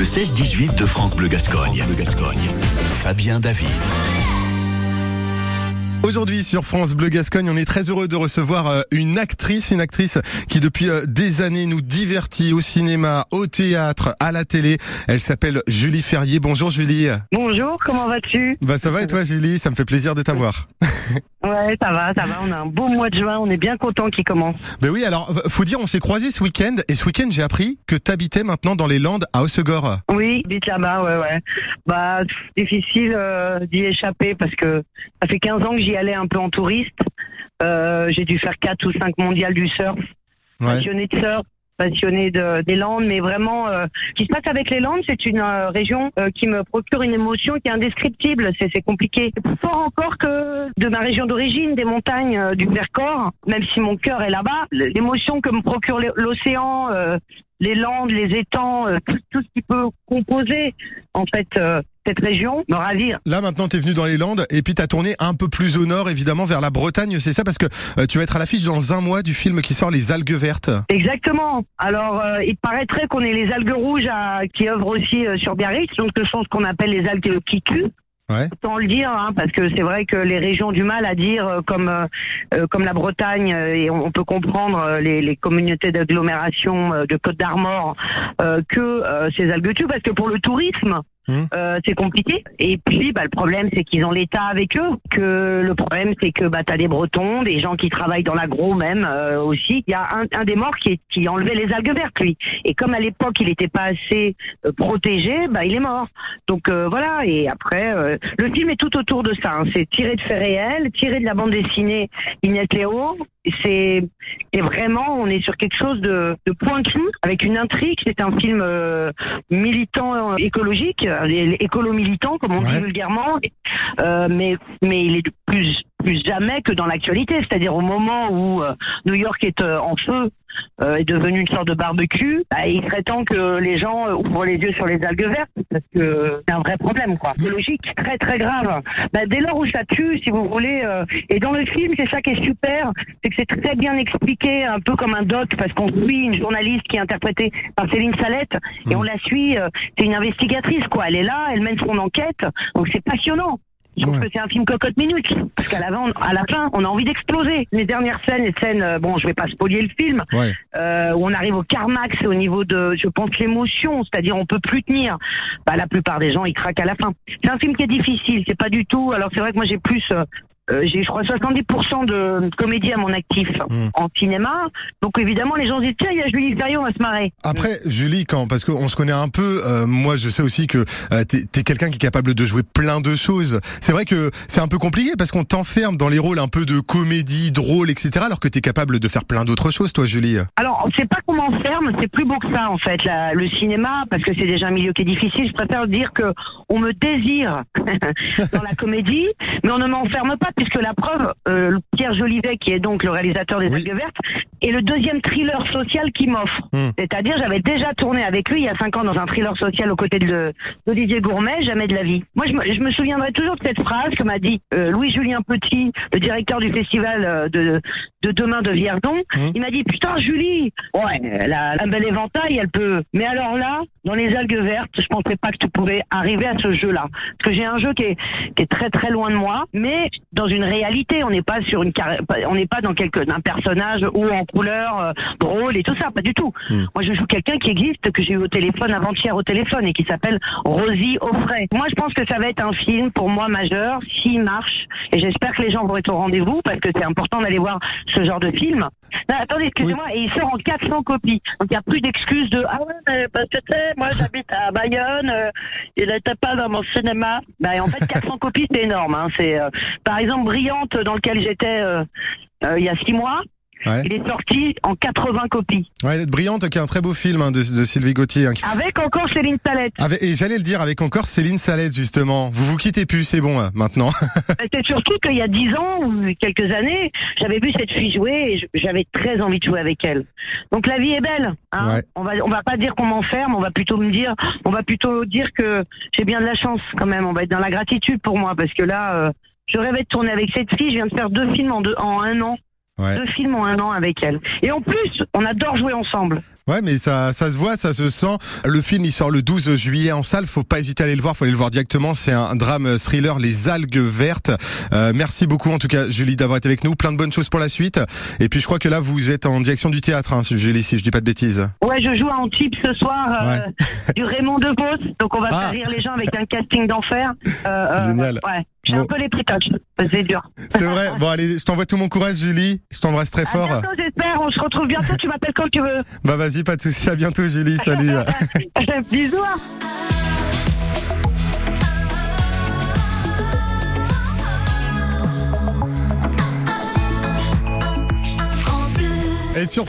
Le 16-18 de France Bleu Gascogne. Bleu Gascogne. Fabien David. Aujourd'hui sur France Bleu Gascogne, on est très heureux de recevoir euh, une actrice, une actrice qui depuis euh, des années nous divertit au cinéma, au théâtre, à la télé. Elle s'appelle Julie Ferrier. Bonjour Julie. Bonjour, comment vas-tu? Bah ça va et toi Julie? Ça me fait plaisir de t'avoir. Ouais, ça va, ça va. On a un beau mois de juin, on est bien content qu'il commence. Ben oui, alors faut dire, on s'est croisés ce week-end et ce week-end j'ai appris que t'habitais maintenant dans les Landes à Hossegor. Oui, vite là-bas, ouais, ouais. Bah difficile euh, d'y échapper parce que ça fait 15 ans que j'y allais un peu en touriste. Euh, j'ai dû faire 4 ou 5 mondiales du surf. Ouais. Passionné de surf, passionné de, des Landes, mais vraiment, euh, ce qui se passe avec les Landes, c'est une euh, région euh, qui me procure une émotion qui est indescriptible. C'est compliqué. Fort encore que de ma région d'origine, des montagnes euh, du Vercors, même si mon cœur est là-bas, l'émotion que me procure l'o- l'océan, euh, les Landes, les étangs, euh, tout, tout ce qui peut composer en fait euh, cette région me ravire. Là maintenant t'es venu dans les Landes et puis t'as tourné un peu plus au nord évidemment vers la Bretagne, c'est ça? Parce que euh, tu vas être à l'affiche dans un mois du film qui sort Les algues vertes. Exactement. Alors, euh, il paraîtrait qu'on ait les algues rouges à- qui œuvrent aussi euh, sur Biarritz, donc ce sont ce qu'on appelle les algues qui cuent. Ouais. Le dire, hein, parce que c'est vrai que les régions du mal à dire, euh, comme euh, euh, comme la Bretagne, euh, et on, peut comprendre les, les communautés d'agglomération de Côte d'Armor, euh, que euh, ces algues parce que pour le tourisme, Mhm. euh, c'est compliqué. Et puis, bah, le problème, c'est qu'ils ont l'État avec eux. Que le problème, c'est que bah, t'as des Bretons, des gens qui travaillent dans l'agro même euh, aussi. Il y a un, un des morts qui, est- qui enlevait les algues vertes, lui. Et comme à l'époque, il n'était pas assez euh, protégé, bah, il est mort. Donc euh, voilà. Et après, euh, le film est tout autour de ça. hein. C'est tiré de faits réels, tiré de la bande dessinée Inès Léo. C'est vraiment, on est sur quelque chose de, de pointu, avec une intrigue. C'est un film euh, militant euh, écologique, euh, écolo-militant, comme on Ouais. dit vulgairement. Euh, mais, mais il est de plus, plus jamais que dans l'actualité. C'est-à-dire au moment où euh, New York est euh, en feu, euh, est devenu une sorte de barbecue, bah, il serait temps que les gens euh, ouvrent les yeux sur les algues vertes, parce que c'est un vrai problème, quoi. Biologique, très très grave. Bah, dès lors où ça tue, si vous voulez, euh, et dans le film, c'est ça qui est super, c'est que c'est très bien expliqué, un peu comme un doc, parce qu'on suit une journaliste qui est interprétée par Céline Salette, et on la suit, euh, c'est une investigatrice, quoi. Elle est là, elle mène son enquête, donc c'est passionnant. Je trouve Ouais. que c'est un film cocotte minute, parce qu'à la, à la fin, on a envie d'exploser. Les dernières scènes, les scènes, euh, bon, je vais pas spolier le film, Ouais. euh, où on arrive au carmax au niveau de, je pense, l'émotion, c'est-à-dire on peut plus tenir. Bah, la plupart des gens, ils craquent à la fin. C'est un film qui est difficile, c'est pas du tout. Alors c'est vrai que moi j'ai plus, euh, euh, j'ai je crois 70% de comédie à mon actif Mm. en cinéma. Donc évidemment les gens se disent tiens il y a Julie Ferrier, on va se marrer. Après, Julie, quand parce qu'on se connaît un peu, euh, moi je sais aussi que euh, t'es es, quelqu'un qui est capable de jouer plein de choses. C'est vrai que c'est un peu compliqué parce qu'on t'enferme dans les rôles un peu de comédie, drôle, etc. Alors que t'es capable de faire plein d'autres choses, toi, Julie. Alors, c'est pas qu'on m'enferme, c'est plus beau que ça en fait. La- le cinéma, parce que c'est déjà un milieu qui est difficile, je préfère dire que on me désire dans la comédie, mais on ne m'enferme pas puisque la preuve, euh, Pierre Jolivet, qui est donc le réalisateur des Oui. Algues Vertes, est le deuxième thriller social qu'il m'offre. Hmm. C'est-à-dire, j'avais déjà tourné avec lui il y a cinq ans dans un thriller social aux côtés de d'Olivier Gourmet, jamais de la vie. Moi, je me, je me souviendrai toujours de cette phrase que m'a dit euh, Louis-Julien Petit, le directeur du festival euh, de, de demain de Vierdon. Hmm. Il m'a dit putain Julie, ouais, elle a un bel éventail, elle peut. Mais alors là, dans les algues vertes, je pensais pas que tu pouvais arriver à ce jeu-là, parce que j'ai un jeu qui est, qui est très très loin de moi, mais dans une réalité, on n'est pas sur une on n'est pas dans quelque un personnage ou en couleur euh, drôle et tout ça, pas du tout. Hmm. Moi, je joue quelqu'un qui existe que j'ai eu au téléphone avant-hier au téléphone et qui s'appelle Rosie Offray. Moi, je pense que ça va être un film pour moi majeur s'il marche et j'espère que les gens vont être au rendez-vous parce que c'est important d'aller voir ce genre de film. Non, attendez, excusez-moi, et il sort en 400 copies. Donc il n'y a plus d'excuses de ah ouais, mais parce que tu sais, moi j'habite à Bayonne, euh, il n'était pas dans mon cinéma. Bah, et en fait, 400 copies, c'est énorme. Hein. C'est euh, par exemple Brillante dans lequel j'étais euh, euh, il y a six mois. Ouais. Il est sorti en 80 copies. Ouais, Brillante, qui est un très beau film hein, de, de Sylvie Gauthier. hein, qui- Avec encore Céline Salette. Avec- et j'allais le dire avec encore Céline Salette justement. Vous vous quittez plus, c'est bon hein, maintenant. C'est surtout qu'il y a dix ans ou quelques années, j'avais vu cette fille jouer et j'avais très envie de jouer avec elle. Donc la vie est belle. Hein Ouais. on va on va pas dire qu'on m'enferme, on va plutôt me dire, on va plutôt dire que j'ai bien de la chance quand même. On va être dans la gratitude pour moi parce que là, euh, je rêvais de tourner avec cette fille. Je viens de faire deux films en deux, en un an. Deux films en un an avec elle. Et en plus, on adore jouer ensemble. Ouais, mais ça, ça se voit, ça se sent. Le film, il sort le 12 juillet en salle. Faut pas hésiter à aller le voir. Faut aller le voir directement. C'est un drame thriller, Les algues vertes. Euh, merci beaucoup, en tout cas, Julie, d'avoir été avec nous. Plein de bonnes choses pour la suite. Et puis, je crois que là, vous êtes en direction du théâtre, hein, Julie, si je dis pas de bêtises. Ouais, je joue à Antibes ce soir euh, du Raymond DeVos. Donc, on va Ah. faire rire les gens avec un casting d'enfer. Euh, euh, Génial. Ouais. J'ai Bon. un peu les prétoches. C'est dur. C'est vrai. Bon, allez, je t'envoie tout mon courage, Julie. Je t'embrasse très À fort. j'espère. On se retrouve bientôt. Tu m'appelles quand tu veux. Bah, vas-y, pas de souci. À bientôt, Julie. Salut. Bisous. Et sur